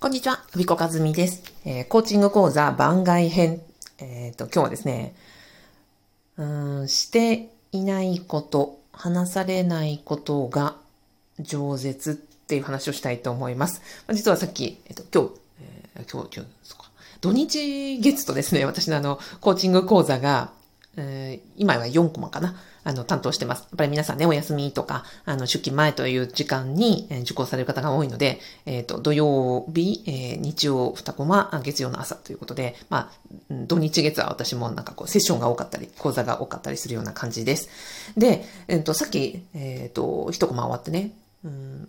こんにちは、ふびこかずみです。えー、コーチング講座番外編。えっ、ー、と、今日はですね、うん、していないこと、話されないことが饒舌っていう話をしたいと思います。実はさっき、えっ、ー、と、今日、えー、今日、今日、そか。土日月とですね、私のあの、コーチング講座が、えー、今は4コマかな。あの、担当してます。やっぱり皆さんね、お休みとか、あの、出勤前という時間に、え、受講される方が多いので、えっ、ー、と、土曜日、えー、日曜2コマ、月曜の朝ということで、まあ、土日月は私もなんかこう、セッションが多かったり、講座が多かったりするような感じです。で、えっ、と、さっき、えっ、と、1コマ終わってね、うん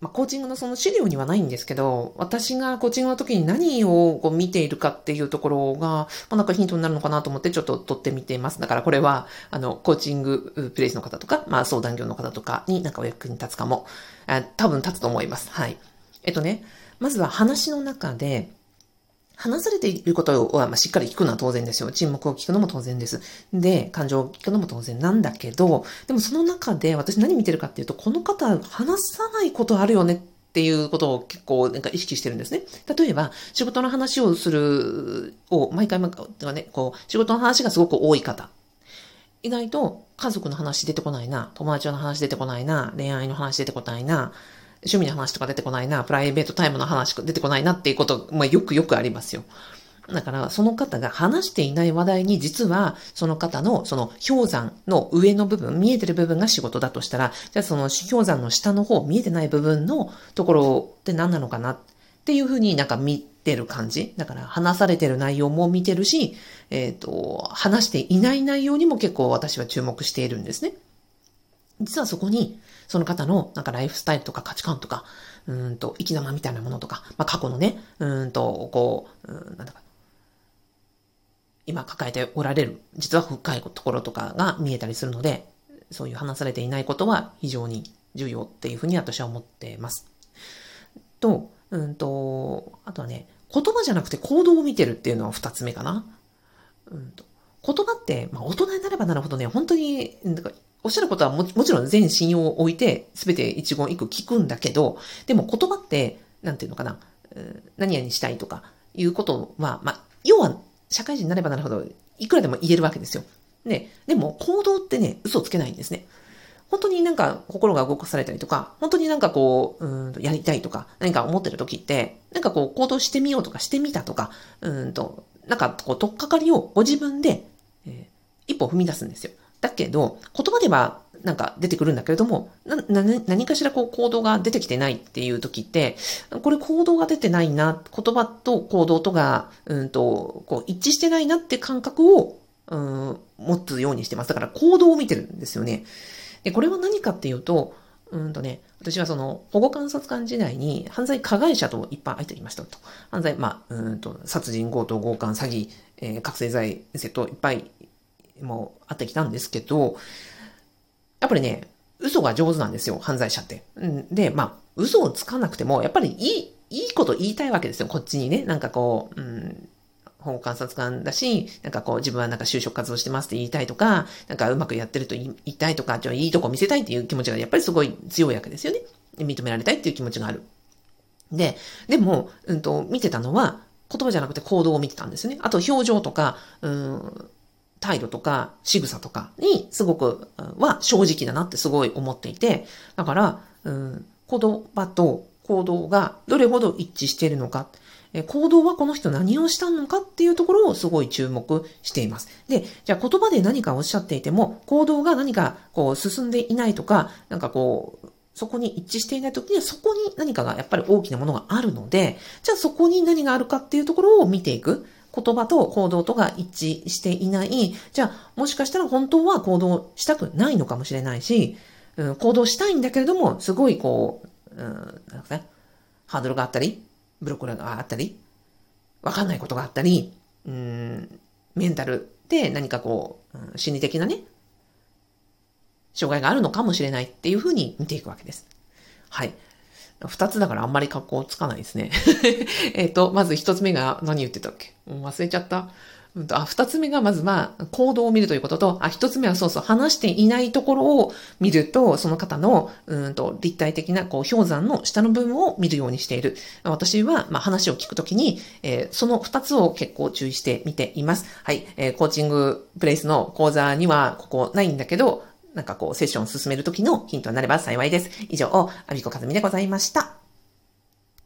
まあ、コーチングのその資料にはないんですけど、私がコーチングの時に何をこう見ているかっていうところが、まあ、なんかヒントになるのかなと思ってちょっと撮ってみています。だからこれは、あの、コーチングプレイスの方とか、まあ、相談業の方とかになんかお役に立つかも。あ多分立つと思います。はい。えっとね、まずは話の中で、話されていることは、ま、しっかり聞くのは当然ですよ。沈黙を聞くのも当然です。で、感情を聞くのも当然なんだけど、でもその中で私何見てるかっていうと、この方話さないことあるよねっていうことを結構なんか意識してるんですね。例えば、仕事の話をする、を毎回毎回、ね、こう、仕事の話がすごく多い方。意外と家族の話出てこないな、友達の話出てこないな、恋愛の話出てこないな、趣味の話とか出てこないな、プライベートタイムの話出てこないなっていうこと、まあ、よくよくありますよ。だから、その方が話していない話題に、実は、その方の、その氷山の上の部分、見えてる部分が仕事だとしたら、じゃあその氷山の下の方、見えてない部分のところって何なのかな？っていうふうになんか見てる感じ。だから、話されてる内容も見てるし、えっ、ー、と、話していない内容にも結構私は注目しているんですね。実はそこに、その方のなんかライフスタイルとか価値観とか、うんと、生き様みたいなものとか、まあ、過去のね、うんと、こう、うん、なんだか、今抱えておられる、実は深いところとかが見えたりするので、そういう話されていないことは非常に重要っていうふうに私は思っています。と、うんと、あとはね、言葉じゃなくて行動を見てるっていうのは二つ目かな。うんと、言葉って、まあ大人になればなるほどね、本当に、おっしゃることはももちろん全信用を置いて、すべて一言一句聞くんだけど、でも言葉って、なんていうのかな、何々したいとかいうことは、まあ、要は社会人になればなるほど、いくらでも言えるわけですよ。で、でも行動ってね、嘘つけないんですね。本当になんか心が動かされたりとか、本当になんかこう、うんとやりたいとか、何か思ってる時って、なんかこう行動してみようとかしてみたとか、うんと、なんかこう、とっかかりをご自分で、一歩踏み出すんですよ。だけど、言葉ではなんか出てくるんだけれども、何かしらこう行動が出てきてないっていう時って、これ行動が出てないな、言葉と行動とが、うんと、こう一致してないなって感覚を、うん、持つようにしてます。だから行動を見てるんですよね。で、これは何かっていうと、うんとね、私はその保護観察官時代に犯罪加害者といっぱい会ってきましたと。犯罪、まあ、うんと、殺人、強盗、強姦、詐欺、えー、覚醒剤、窃盗いっぱいも会ってきたんですけど、やっぱりね、嘘が上手なんですよ、犯罪者って。で、まあ、嘘をつかなくても、やっぱりいい、いいこと言いたいわけですよ、こっちにね。なんかこう、うん、保護観察官だし、なんかこう自分はなんか就職活動してますって言いたいとか、なんかうまくやってると言いたいとか、じゃあいいとこ見せたいっていう気持ちがやっぱりすごい強いわけですよね。認められたいっていう気持ちがある。で、でも、うんと、見てたのは、言葉じゃなくて行動を見てたんですね。あと表情とか、うん、態度とか仕草とかにすごくは正直だなってすごい思っていて、だから、うん、言葉と行動がどれほど一致しているのか、行動はこの人何をしたのかっていうところをすごい注目しています。で、じゃあ言葉で何かおっしゃっていても、行動が何かこう進んでいないとか、なんかこう、そこに一致していない時にはそこに何かがやっぱり大きなものがあるので、じゃあそこに何があるかっていうところを見ていく。言葉と行動とが一致していない。じゃあ、もしかしたら本当は行動したくないのかもしれないし、うん、行動したいんだけれども、すごいこう、うん、なんかね、ハードルがあったり、ブロックがあったり、わかんないことがあったり、うん、メンタルで何かこう、心理的なね、障害があるのかもしれないっていうふうに見ていくわけです。はい。二つだからあんまり格好つかないですね。えっと、まず一つ目が何言ってたっけ？忘れちゃった。うん、あ、二つ目がまずは行動を見るということと、あ、一つ目はそうそう、話していないところを見ると、その方の、うんと、立体的な、こう、氷山の下の部分を見るようにしている。私は、まあ、話を聞くときに、えー、その二つを結構注意して見ています。はい、えー、コーチングプレイスの講座には、ここないんだけど、なんかこう、セッションを進めるときのヒントになれば幸いです。以上、アビコカズミでございました。